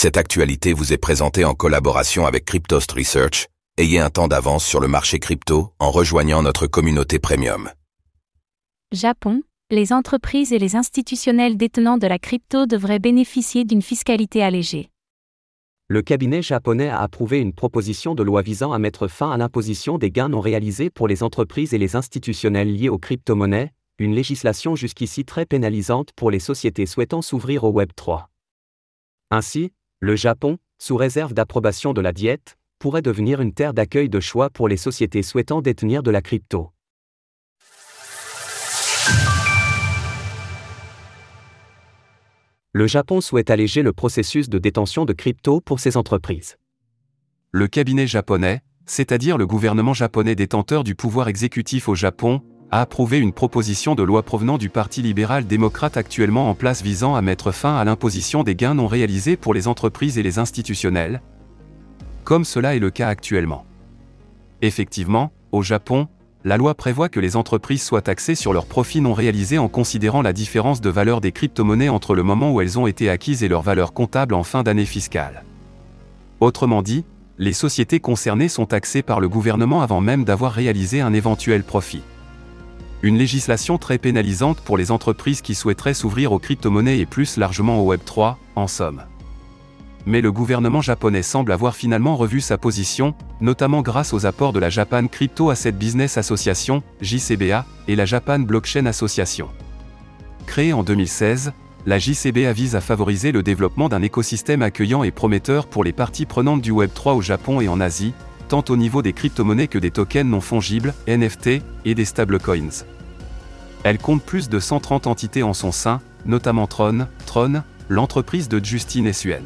Cette actualité vous est présentée en collaboration avec Cryptost Research. Ayez un temps d'avance sur le marché crypto en rejoignant notre communauté premium. Japon, les entreprises et les institutionnels détenant de la crypto devraient bénéficier d'une fiscalité allégée. Le cabinet japonais a approuvé une proposition de loi visant à mettre fin à l'imposition des gains non réalisés pour les entreprises et les institutionnels liés aux crypto-monnaies, une législation jusqu'ici très pénalisante pour les sociétés souhaitant s'ouvrir au Web 3. Ainsi, le Japon, sous réserve d'approbation de la diète, pourrait devenir une terre d'accueil de choix pour les sociétés souhaitant détenir de la crypto. Le Japon souhaite alléger le processus de détention de crypto pour ses entreprises. Le cabinet japonais, c'est-à-dire le gouvernement japonais détenteur du pouvoir exécutif au Japon, a approuvé une proposition de loi provenant du Parti libéral-démocrate actuellement en place visant à mettre fin à l'imposition des gains non réalisés pour les entreprises et les institutionnels, comme cela est le cas actuellement. Effectivement, au Japon, la loi prévoit que les entreprises soient taxées sur leurs profits non réalisés en considérant la différence de valeur des crypto-monnaies entre le moment où elles ont été acquises et leur valeur comptable en fin d'année fiscale. Autrement dit, les sociétés concernées sont taxées par le gouvernement avant même d'avoir réalisé un éventuel profit. Une législation très pénalisante pour les entreprises qui souhaiteraient s'ouvrir aux crypto-monnaies et plus largement au Web3, en somme. Mais le gouvernement japonais semble avoir finalement revu sa position, notamment grâce aux apports de la Japan Crypto Asset Business Association, JCBA, et la Japan Blockchain Association. Créée en 2016, la JCBA vise à favoriser le développement d'un écosystème accueillant et prometteur pour les parties prenantes du Web3 au Japon et en Asie, tant au niveau des crypto-monnaies que des tokens non fongibles, NFT, et des stablecoins. Elle compte plus de 130 entités en son sein, notamment Tron, Tron, l'entreprise de Justine Suen.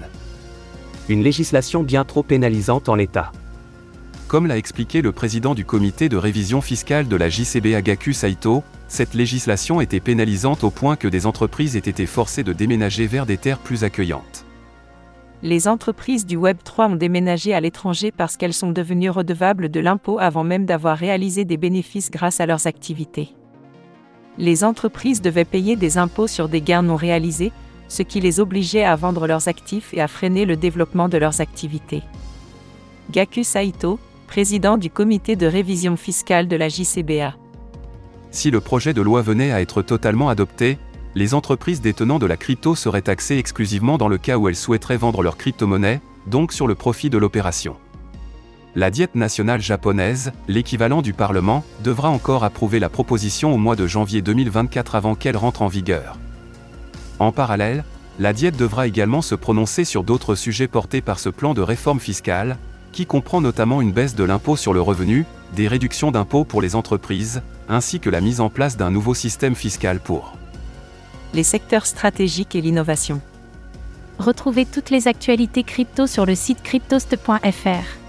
Une législation bien trop pénalisante en l'état. Comme l'a expliqué le président du comité de révision fiscale de la JCB Agaku Saito, cette législation était pénalisante au point que des entreprises aient été forcées de déménager vers des terres plus accueillantes les entreprises du Web 3 ont déménagé à l'étranger parce qu'elles sont devenues redevables de l'impôt avant même d'avoir réalisé des bénéfices grâce à leurs activités. Les entreprises devaient payer des impôts sur des gains non réalisés, ce qui les obligeait à vendre leurs actifs et à freiner le développement de leurs activités. Gaku Saito, président du comité de révision fiscale de la JCBA. Si le projet de loi venait à être totalement adopté, les entreprises détenant de la crypto seraient taxées exclusivement dans le cas où elles souhaiteraient vendre leur crypto-monnaie, donc sur le profit de l'opération. La Diète nationale japonaise, l'équivalent du Parlement, devra encore approuver la proposition au mois de janvier 2024 avant qu'elle rentre en vigueur. En parallèle, la Diète devra également se prononcer sur d'autres sujets portés par ce plan de réforme fiscale, qui comprend notamment une baisse de l'impôt sur le revenu, des réductions d'impôts pour les entreprises, ainsi que la mise en place d'un nouveau système fiscal pour les secteurs stratégiques et l'innovation. Retrouvez toutes les actualités crypto sur le site cryptost.fr.